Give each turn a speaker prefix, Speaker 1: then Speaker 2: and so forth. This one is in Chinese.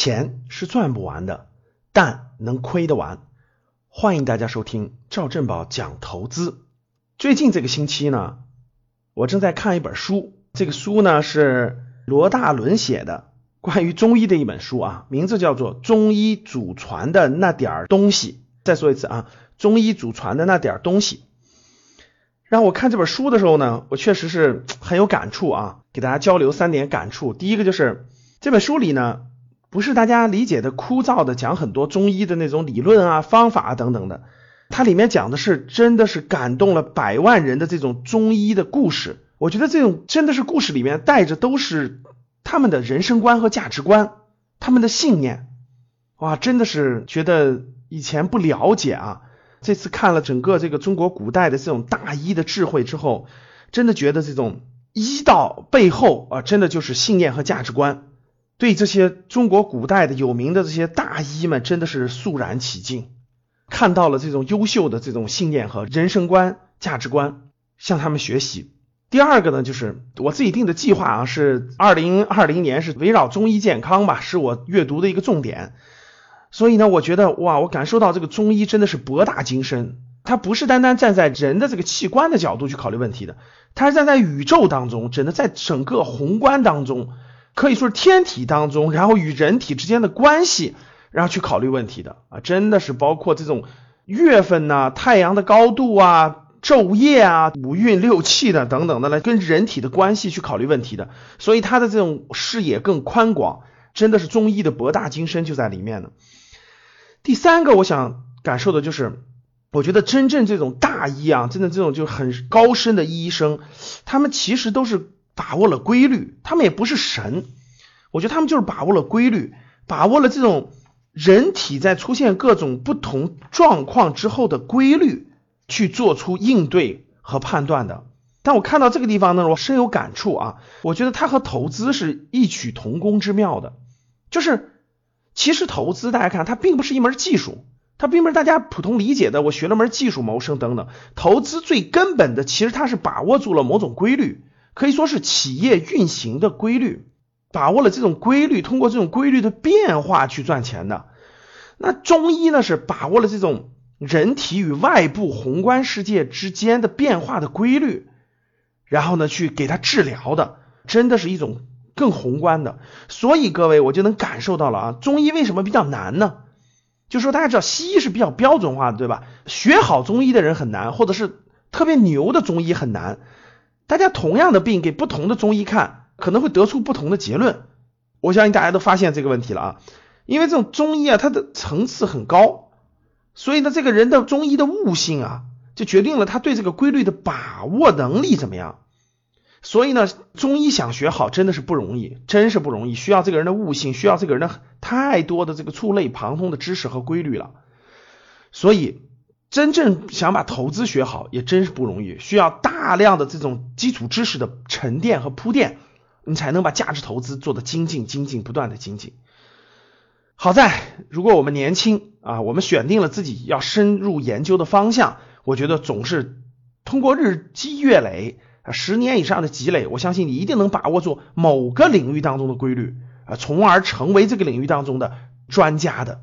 Speaker 1: 钱是赚不完的，但能亏得完。欢迎大家收听赵正宝讲投资。最近这个星期呢，我正在看一本书，这个书呢是罗大伦写的，关于中医的一本书啊，名字叫做《中医祖传的那点儿东西》。再说一次啊，《中医祖传的那点儿东西》。让我看这本书的时候呢，我确实是很有感触啊，给大家交流三点感触。第一个就是这本书里呢。不是大家理解的枯燥的讲很多中医的那种理论啊、方法啊等等的，它里面讲的是真的是感动了百万人的这种中医的故事。我觉得这种真的是故事里面带着都是他们的人生观和价值观，他们的信念。哇，真的是觉得以前不了解啊，这次看了整个这个中国古代的这种大医的智慧之后，真的觉得这种医道背后啊，真的就是信念和价值观。对这些中国古代的有名的这些大医们，真的是肃然起敬，看到了这种优秀的这种信念和人生观、价值观，向他们学习。第二个呢，就是我自己定的计划啊，是二零二零年是围绕中医健康吧，是我阅读的一个重点。所以呢，我觉得哇，我感受到这个中医真的是博大精深，它不是单单站在人的这个器官的角度去考虑问题的，它是站在宇宙当中，真的在整个宏观当中。可以说是天体当中，然后与人体之间的关系，然后去考虑问题的啊，真的是包括这种月份呐、太阳的高度啊、昼夜啊、五运六气的等等的来跟人体的关系去考虑问题的，所以他的这种视野更宽广，真的是中医的博大精深就在里面呢。第三个，我想感受的就是，我觉得真正这种大医啊，真的这种就很高深的医生，他们其实都是。把握了规律，他们也不是神，我觉得他们就是把握了规律，把握了这种人体在出现各种不同状况之后的规律，去做出应对和判断的。但我看到这个地方呢，我深有感触啊，我觉得它和投资是异曲同工之妙的。就是其实投资大家看，它并不是一门技术，它并不是大家普通理解的，我学了门技术谋生等等。投资最根本的，其实它是把握住了某种规律。可以说是企业运行的规律，把握了这种规律，通过这种规律的变化去赚钱的。那中医呢，是把握了这种人体与外部宏观世界之间的变化的规律，然后呢去给他治疗的，真的是一种更宏观的。所以各位，我就能感受到了啊，中医为什么比较难呢？就说大家知道，西医是比较标准化的，对吧？学好中医的人很难，或者是特别牛的中医很难。大家同样的病给不同的中医看，可能会得出不同的结论。我相信大家都发现这个问题了啊，因为这种中医啊，它的层次很高，所以呢，这个人的中医的悟性啊，就决定了他对这个规律的把握能力怎么样。所以呢，中医想学好真的是不容易，真是不容易，需要这个人的悟性，需要这个人的太多的这个触类旁通的知识和规律了。所以。真正想把投资学好也真是不容易，需要大量的这种基础知识的沉淀和铺垫，你才能把价值投资做得精进、精进、不断的精进。好在，如果我们年轻啊，我们选定了自己要深入研究的方向，我觉得总是通过日积月累啊，十年以上的积累，我相信你一定能把握住某个领域当中的规律啊，从而成为这个领域当中的专家的。